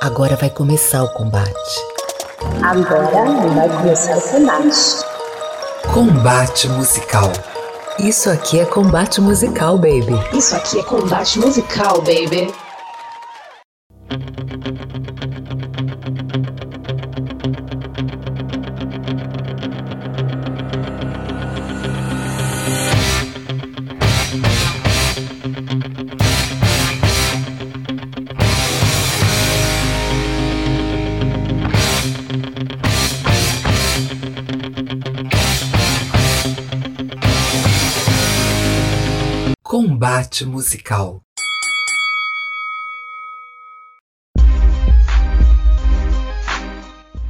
Agora vai começar o combate. Agora vai começar o combate. Combate musical. Isso aqui é combate musical, baby. Isso aqui é combate musical, baby. Musical.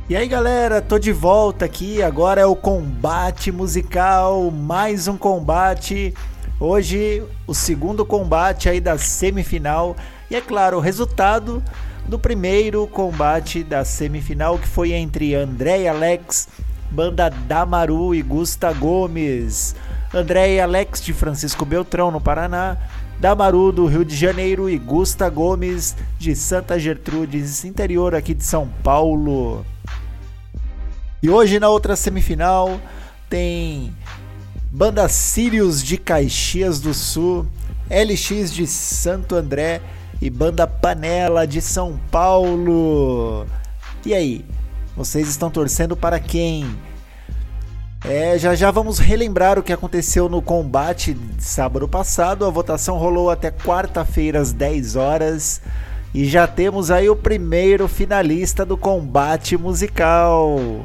E aí galera, tô de volta aqui. Agora é o combate musical, mais um combate. Hoje, o segundo combate aí da semifinal. E é claro, o resultado do primeiro combate da semifinal que foi entre André e Alex, banda Damaru e Gusta Gomes. André e Alex de Francisco Beltrão, no Paraná. Damaru do Rio de Janeiro e Gusta Gomes de Santa Gertrudes, interior aqui de São Paulo. E hoje na outra semifinal tem Banda Sirius de Caxias do Sul, LX de Santo André e Banda Panela de São Paulo. E aí, vocês estão torcendo para quem? É, já já vamos relembrar o que aconteceu no combate de sábado passado. A votação rolou até quarta-feira às 10 horas. E já temos aí o primeiro finalista do combate musical.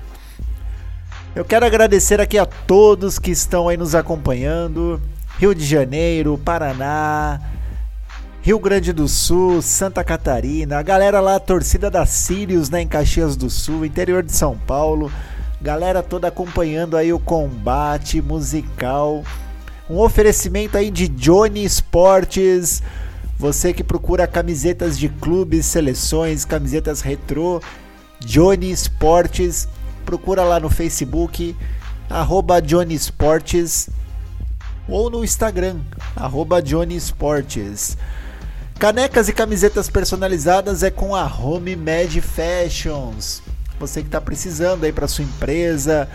Eu quero agradecer aqui a todos que estão aí nos acompanhando. Rio de Janeiro, Paraná, Rio Grande do Sul, Santa Catarina, a galera lá, a torcida da Sirius, né, em Caxias do Sul, interior de São Paulo, galera toda acompanhando aí o combate musical. Um oferecimento aí de Johnny Esportes. Você que procura camisetas de clubes, seleções, camisetas retrô, Johnny Esportes procura lá no Facebook, arroba Johnny Esportes, ou no Instagram, arroba Johnny Esportes. Canecas e camisetas personalizadas é com a Home Med Fashions. Você que está precisando aí para sua empresa,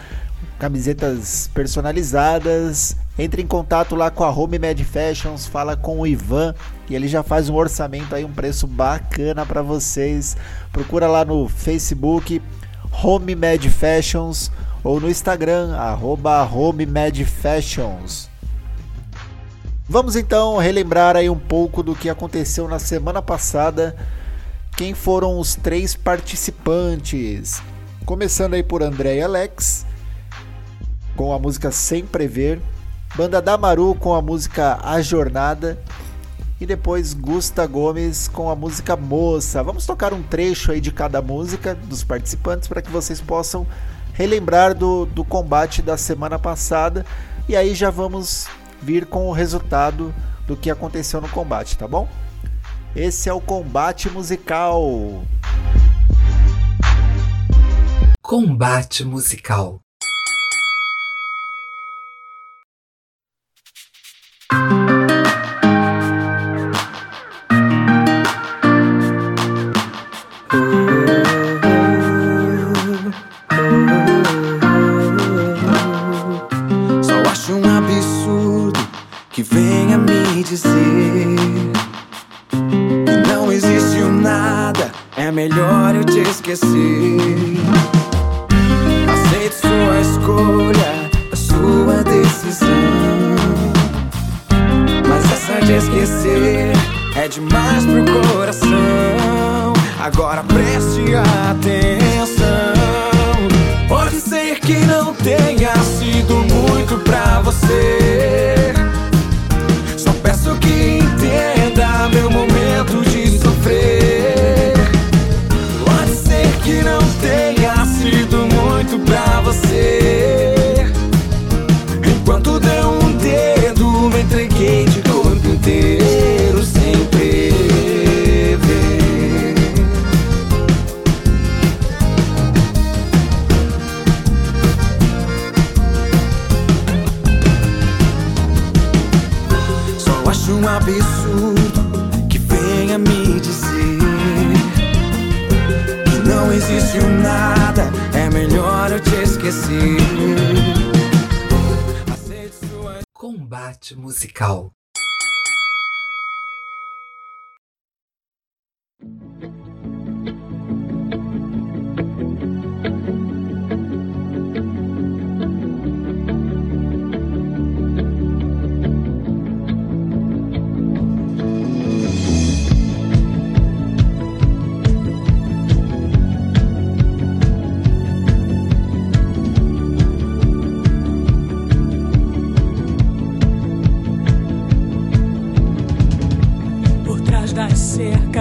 camisetas personalizadas, entre em contato lá com a Home Med Fashions, fala com o Ivan e ele já faz um orçamento aí, um preço bacana para vocês. Procura lá no Facebook, Home Med Fashions ou no Instagram, arroba Home Med Fashions. Vamos então relembrar aí um pouco do que aconteceu na semana passada. Quem foram os três participantes? Começando aí por André e Alex, com a música Sem Prever. Banda Damaru com a música A Jornada e depois Gusta Gomes com a música Moça. Vamos tocar um trecho aí de cada música dos participantes para que vocês possam relembrar do, do combate da semana passada e aí já vamos vir com o resultado do que aconteceu no combate, tá bom? Esse é o combate musical. Combate musical.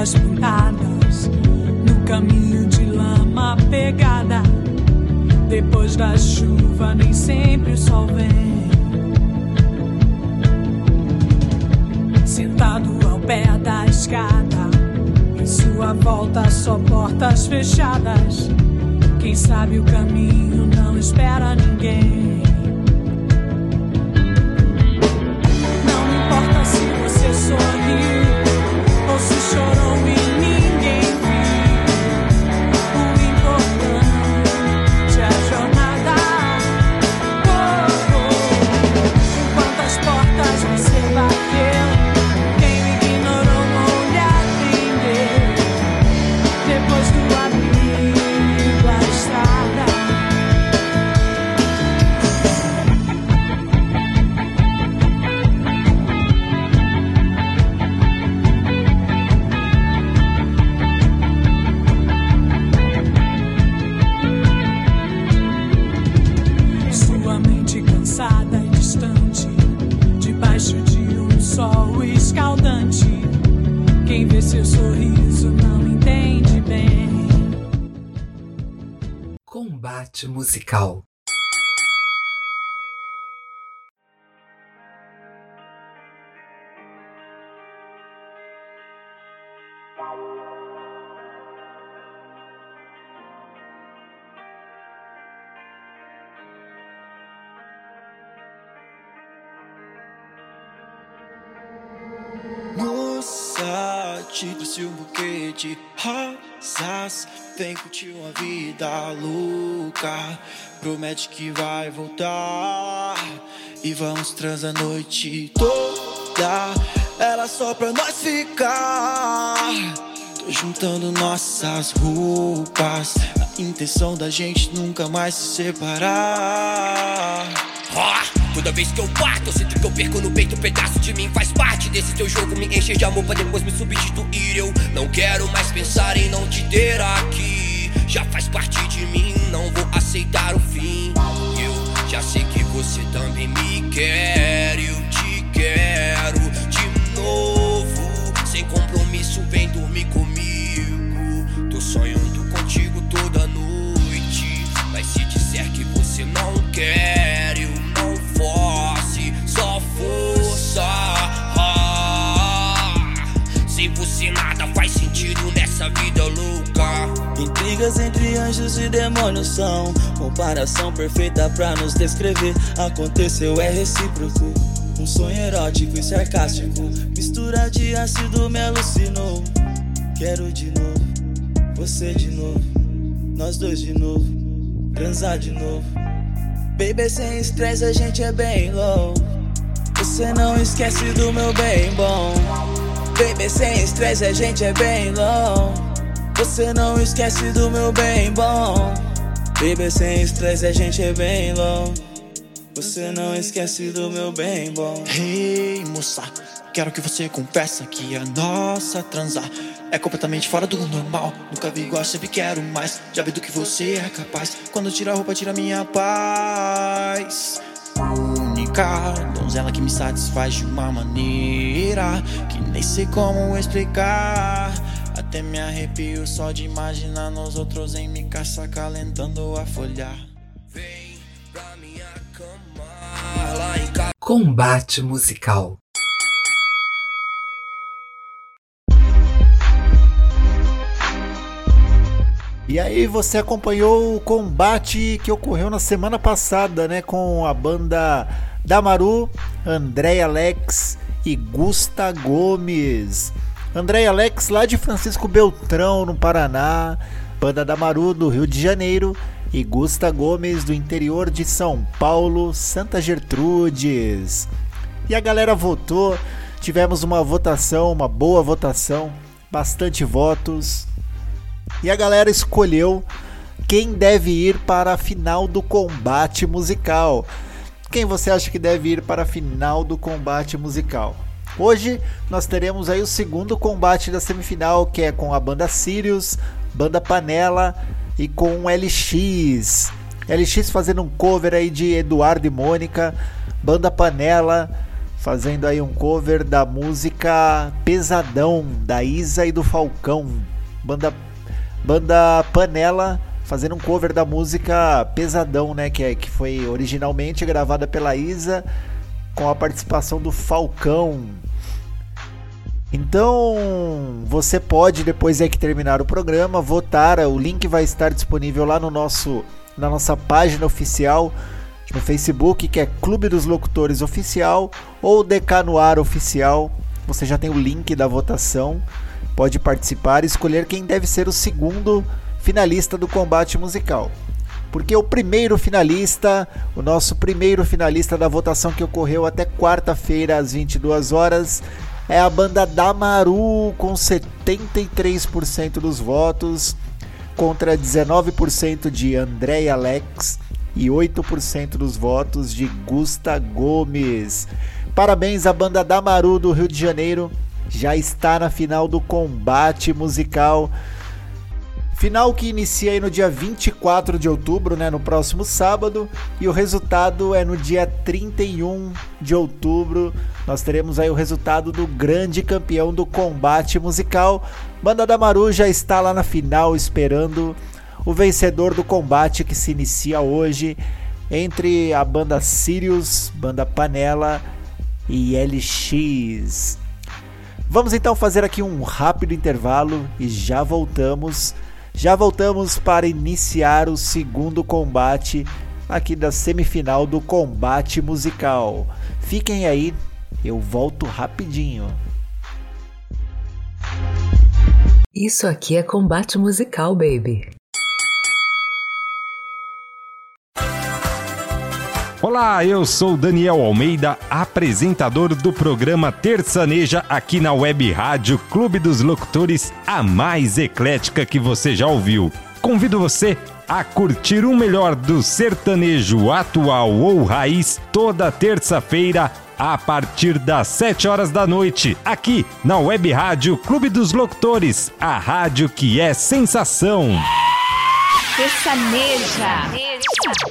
Pintadas no caminho de lama pegada. Depois da chuva, nem sempre o sol vem. Sentado ao pé da escada, em sua volta só portas fechadas. Quem sabe o caminho não espera ninguém. Te um buquê de rosas Vem curtir uma vida louca. Promete que vai voltar. E vamos transar a noite toda. Era só pra nós ficar. Tô juntando nossas roupas. A intenção da gente nunca mais se separar. Toda vez que eu bato, eu sinto que eu perco no peito. Um pedaço de mim faz parte desse teu jogo. Me enche de amor pra depois me substituir. Eu não quero mais pensar em não te ter aqui. Já faz parte de mim, não vou aceitar o fim. Eu já sei que você também me quer. Eu te quero de novo. Sem compromisso, vem dormir comigo. Tô sonhando contigo toda noite. Mas se disser que você não quer, nessa vida louca. Intrigas entre anjos e demônios são comparação perfeita pra nos descrever. Aconteceu é recíproco. Um sonho erótico e sarcástico. Mistura de ácido me alucinou. Quero de novo, você de novo, nós dois de novo, transar de novo. Baby, sem estresse a gente é bem low. Você não esquece do meu bem bom. Baby, sem estresse a gente é bem low. Você não esquece do meu bem bom. Baby, sem estresse a gente é bem low. Você não esquece do meu bem bom. Hey, moça, quero que você confesse que a nossa transar é completamente fora do normal. Nunca vi igual, sempre quero mais. Já vi do que você é capaz. Quando tira a roupa, tira minha paz única donzela que me satisfaz de uma maneira que nem sei como explicar. Até me arrepio só de imaginar nós outros em me caça calentando a folhar. Vem pra minha cama. Combate musical. E aí você acompanhou o combate que ocorreu na semana passada, né, com a banda Damaru, André Alex e Gusta Gomes. André Alex lá de Francisco Beltrão, no Paraná. Banda da Maru do Rio de Janeiro e Gusta Gomes do interior de São Paulo, Santa Gertrudes. E a galera votou, tivemos uma votação, uma boa votação, bastante votos. E a galera escolheu quem deve ir para a final do combate musical. Quem você acha que deve ir para a final do combate musical? Hoje nós teremos aí o segundo combate da semifinal, que é com a banda Sirius, banda Panela e com LX. LX fazendo um cover aí de Eduardo e Mônica, banda Panela fazendo aí um cover da música Pesadão da Isa e do Falcão. Banda banda Panela fazendo um cover da música Pesadão, né, que é que foi originalmente gravada pela Isa com a participação do Falcão. Então, você pode depois é que terminar o programa votar, o link vai estar disponível lá no nosso na nossa página oficial no Facebook, que é Clube dos Locutores Oficial ou DK no Oficial. Você já tem o link da votação. Pode participar e escolher quem deve ser o segundo finalista do combate musical. Porque o primeiro finalista, o nosso primeiro finalista da votação que ocorreu até quarta-feira às 22 horas, é a banda Damaru com 73% dos votos contra 19% de André Alex e 8% dos votos de Gusta Gomes. Parabéns à banda Damaru do Rio de Janeiro, já está na final do combate musical Final que inicia aí no dia 24 de outubro, né, no próximo sábado, e o resultado é no dia 31 de outubro. Nós teremos aí o resultado do grande campeão do combate musical. Banda da Maru já está lá na final esperando o vencedor do combate que se inicia hoje entre a banda Sirius, banda Panela e LX. Vamos então fazer aqui um rápido intervalo e já voltamos já voltamos para iniciar o segundo combate aqui da semifinal do combate musical. Fiquem aí, eu volto rapidinho. Isso aqui é combate musical, baby. Olá, eu sou Daniel Almeida, apresentador do programa Terçaneja aqui na Web Rádio Clube dos Locutores, a mais eclética que você já ouviu. Convido você a curtir o melhor do sertanejo atual ou raiz toda terça-feira a partir das 7 horas da noite, aqui na Web Rádio Clube dos Locutores, a rádio que é sensação. Terçaneja.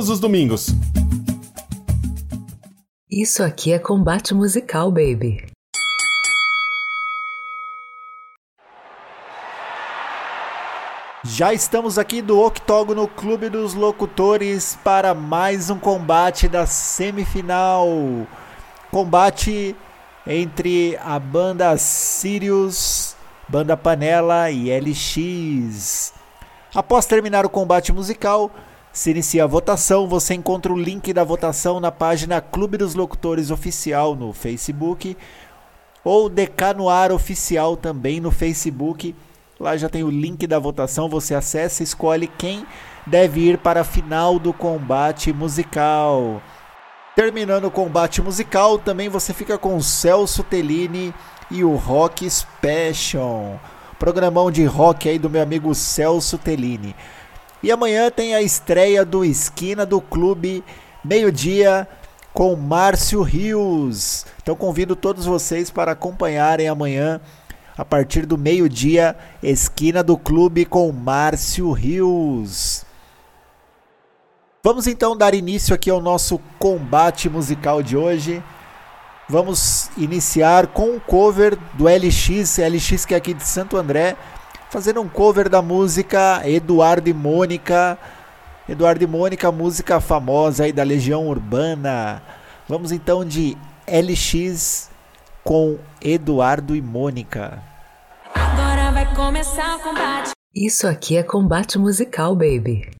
todos os domingos. Isso aqui é combate musical, baby. Já estamos aqui do Octógono Clube dos Locutores para mais um combate da semifinal. Combate entre a banda Sirius, banda Panela e LX. Após terminar o combate musical, se inicia a votação, você encontra o link da votação na página Clube dos Locutores Oficial no Facebook ou DK no Ar Oficial também no Facebook. Lá já tem o link da votação, você acessa e escolhe quem deve ir para a final do combate musical. Terminando o combate musical, também você fica com o Celso Tellini e o Rock Special. Programão de rock aí do meu amigo Celso Tellini. E amanhã tem a estreia do Esquina do Clube, meio-dia, com Márcio Rios. Então convido todos vocês para acompanharem amanhã, a partir do meio-dia, Esquina do Clube com Márcio Rios. Vamos então dar início aqui ao nosso combate musical de hoje. Vamos iniciar com um cover do LX, LX que é aqui de Santo André, fazendo um cover da música Eduardo e Mônica. Eduardo e Mônica, música famosa aí da Legião Urbana. Vamos então de LX com Eduardo e Mônica. Agora vai começar o combate. Isso aqui é combate musical, baby.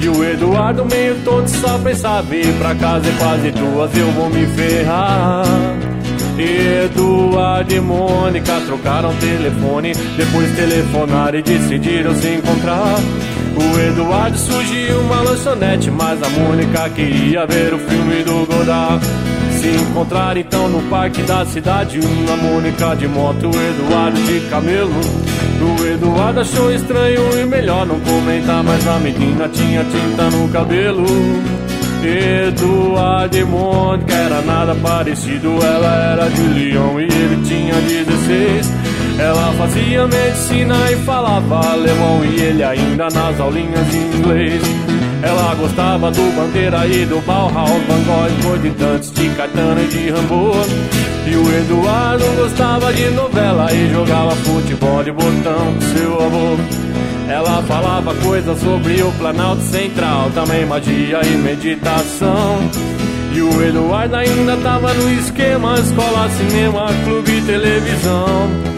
e o Eduardo meio todo só pensava ir pra casa e quase duas eu vou me ferrar. Eduardo e Mônica trocaram telefone, depois telefonaram e decidiram se encontrar. O Eduardo surgiu uma lanchonete, mas a Mônica queria ver o filme do Godard. Se encontraram então no parque da cidade, uma Mônica de moto, o Eduardo de camelo. O Eduardo achou estranho e melhor não comentar, mas a menina tinha tinta no cabelo. Eduardo e Mônica era nada parecido, ela era de Leão e ele tinha 16. Ela fazia medicina e falava alemão e ele ainda nas aulinhas de inglês. Ela gostava do Bandeira e do Bauhaus, Van Gogh, Gordon de Caetano e de Rambo. E o Eduardo gostava de novela e jogava futebol de botão com seu avô. Ela falava coisas sobre o Planalto Central, também magia e meditação. E o Eduardo ainda tava no esquema: escola, cinema, clube, televisão.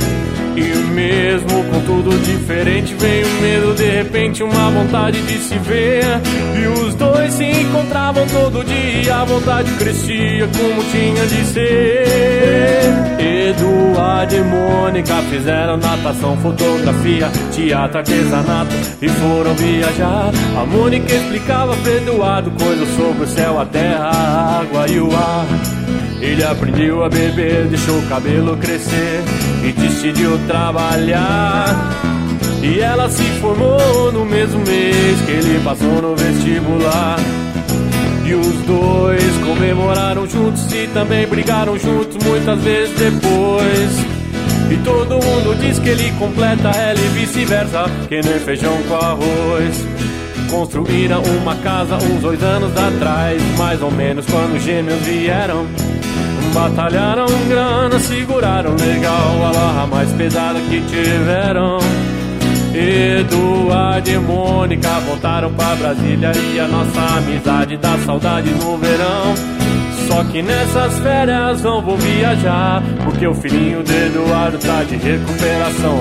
E mesmo com tudo diferente, veio um medo, de repente, uma vontade de se ver. E os dois se encontravam todo dia, a vontade crescia como tinha de ser. Eduardo e Mônica fizeram natação, fotografia, teatro, artesanato e foram viajar. A Mônica explicava para Eduardo coisas sobre o céu, a terra, a água e o ar. Ele aprendeu a beber, deixou o cabelo crescer e decidiu trabalhar. E ela se formou no mesmo mês que ele passou no vestibular. E os dois comemoraram juntos e também brigaram juntos muitas vezes depois. E todo mundo diz que ele completa ela e vice-versa, que nem feijão com arroz. Construíram uma casa uns dois anos atrás, mais ou menos quando os gêmeos vieram. Batalharam grana, seguraram legal a barra mais pesada que tiveram. Eduardo e Mônica voltaram pra Brasília e a nossa amizade dá saudade no verão. Só que nessas férias não vou viajar, porque o filhinho de Eduardo tá de recuperação.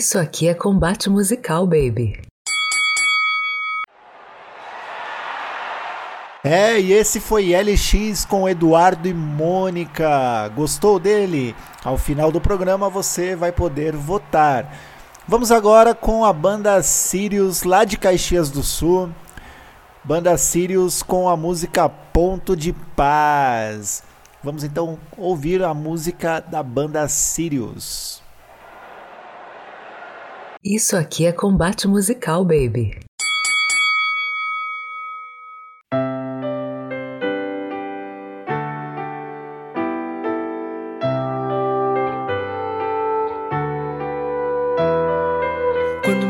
Isso aqui é combate musical, baby. É, e esse foi LX com Eduardo e Mônica. Gostou dele? Ao final do programa você vai poder votar. Vamos agora com a banda Sirius lá de Caxias do Sul. Banda Sirius com a música Ponto de Paz. Vamos então ouvir a música da banda Sirius. Isso aqui é combate musical, baby.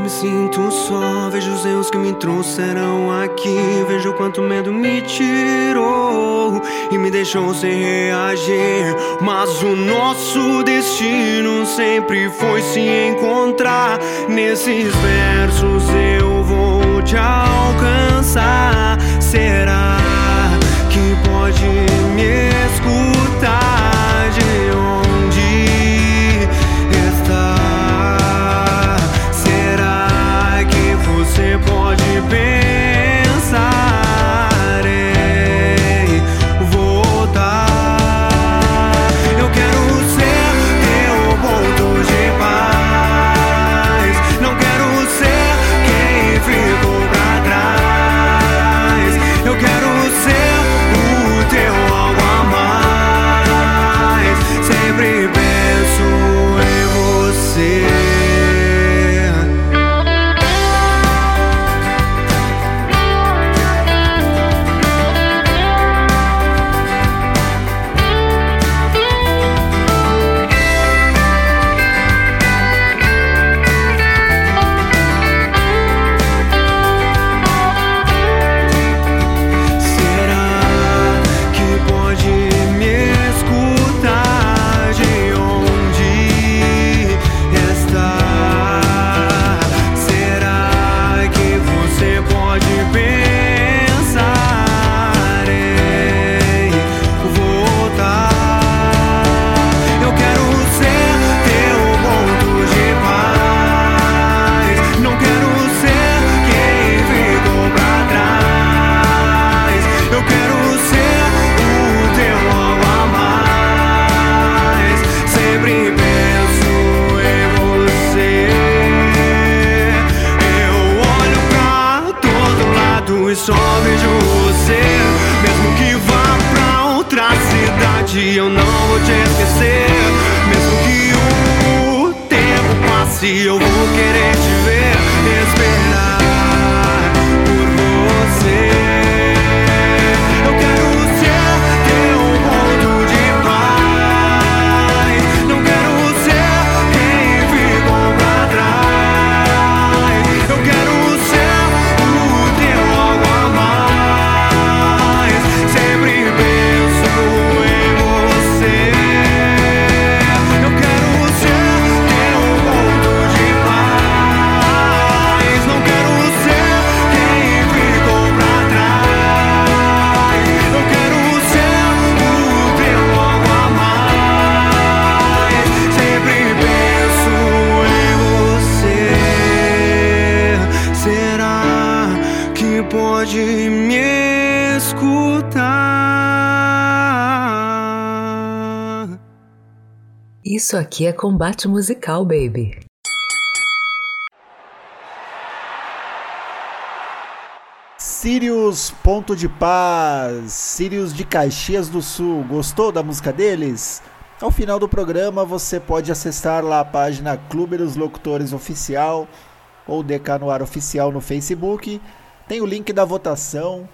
Sinto só, vejo os erros que me trouxeram aqui. Vejo quanto medo me tirou e me deixou sem reagir. Mas o nosso destino sempre foi se encontrar. Nesses versos eu vou te alcançar. Será Isso aqui é combate musical, baby. Sirius Ponto de Paz, Sirius de Caxias do Sul. Gostou da música deles? Ao final do programa você pode acessar lá a página Clube dos Locutores Oficial ou DK no Ar Oficial no Facebook. Tem o link da votação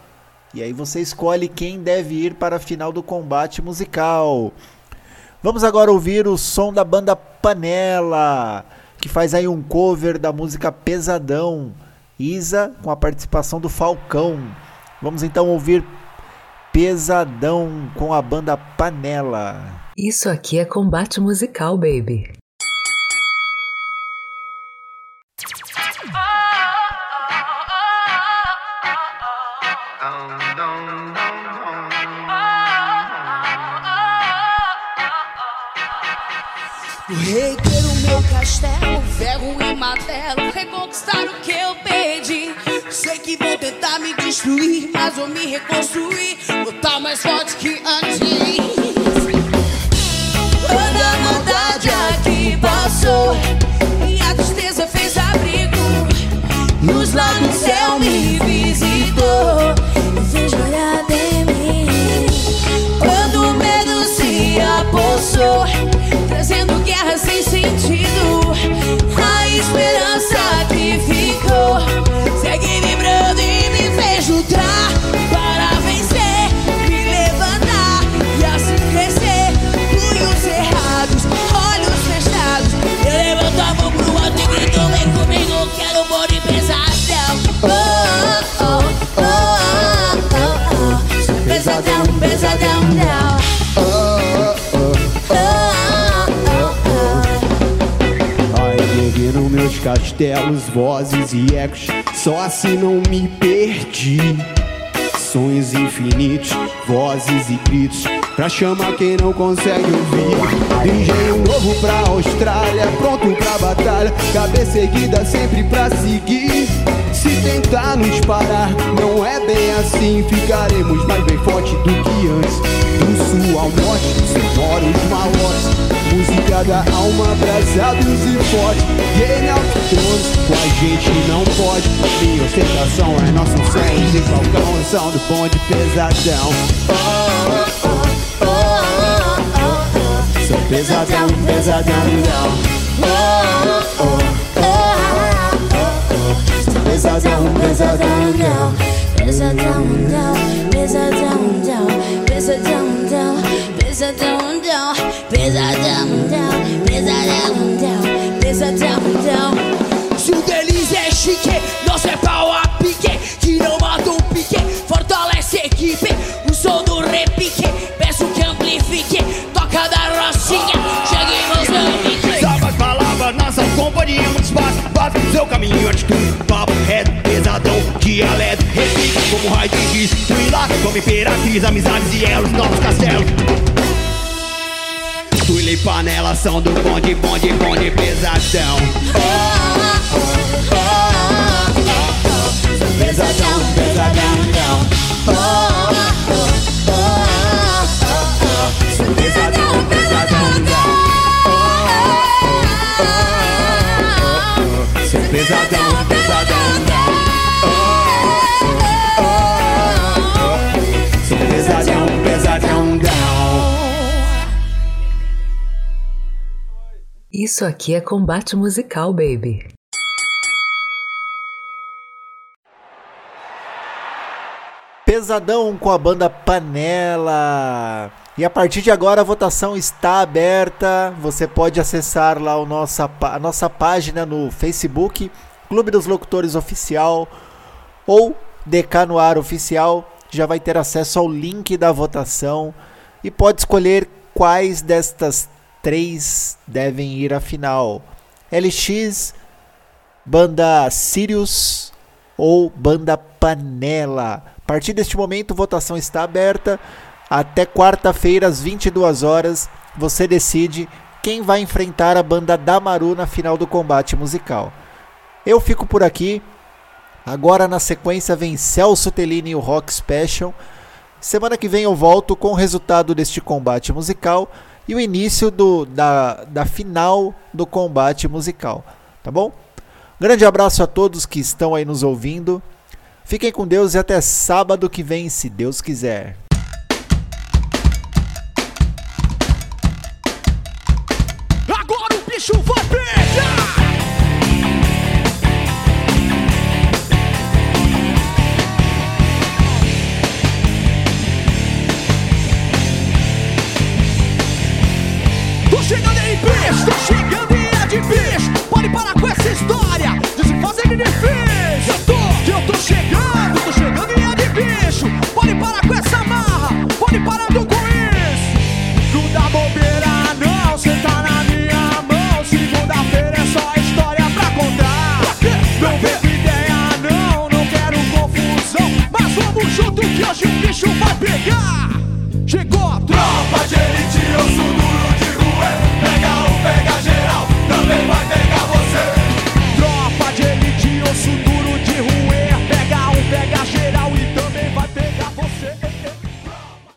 e aí você escolhe quem deve ir para a final do combate musical. Vamos agora ouvir o som da banda Panela, que faz aí um cover da música Pesadão. Isa com a participação do Falcão. Vamos então ouvir Pesadão com a banda Panela. Isso aqui é combate musical, baby. Reconstruir. Castelos, vozes e ecos, só assim não me perdi. Sonhos infinitos, vozes e gritos, pra chamar quem não consegue ouvir. Engenho novo pra Austrália, pronto pra batalha, cabeça erguida sempre pra seguir. Se tentar nos parar, não é bem assim, ficaremos mais bem forte do que antes. Música da alma, abraçados e fortes Game of Thrones, com a gente não pode Minha ostentação é nosso sangue De falcão, ação do bonde pesadão oh, oh, oh. Sou pesadão, pesadão, não. Sou pesadão, pesadão, não Pesadão, não, pesadão, não, pesadão, não, pesadão, não, pesadão, pesadão, pesadão, não. Se o deles é chique, nosso é pau a pique, que não mata o pique, fortalece a equipe, o som do repique, peço que amplifique, toca da rocinha, cheguemos no pique. Salva as palavras, nossa companhia, muito espaço Bate no seu caminho, atitude, papo reto, pesadão Dialeto, repica como raio de giz Twila, como imperatriz, amizades e elos, novos castelos Twila e panela são do bonde, bonde, bonde pesadão. Pesadão, pesadão, não Pesadão, pesadão, não Sou pesadão, pesadão, Isso aqui é combate musical, baby. Pesadão com a banda Panela. E a partir de agora a votação está aberta. Você pode acessar lá o nossa, a nossa página no Facebook, Clube dos Locutores Oficial ou DK no Ar Oficial. Já vai ter acesso ao link da votação e pode escolher quais destas três devem ir à final. LX, banda Sirius ou banda Panela. A partir deste momento, votação está aberta. Até quarta-feira, às 22 horas, você decide quem vai enfrentar a banda Damaru na final do combate musical. Eu fico por aqui. Agora, na sequência, vem Celso Tellini e o Rock Special. Semana que vem eu volto com o resultado deste combate musical e o início do, da, da final do combate musical. Tá bom? Grande abraço a todos que estão aí nos ouvindo. Fiquem com Deus e até sábado que vem, se Deus quiser. Agora o bicho vai!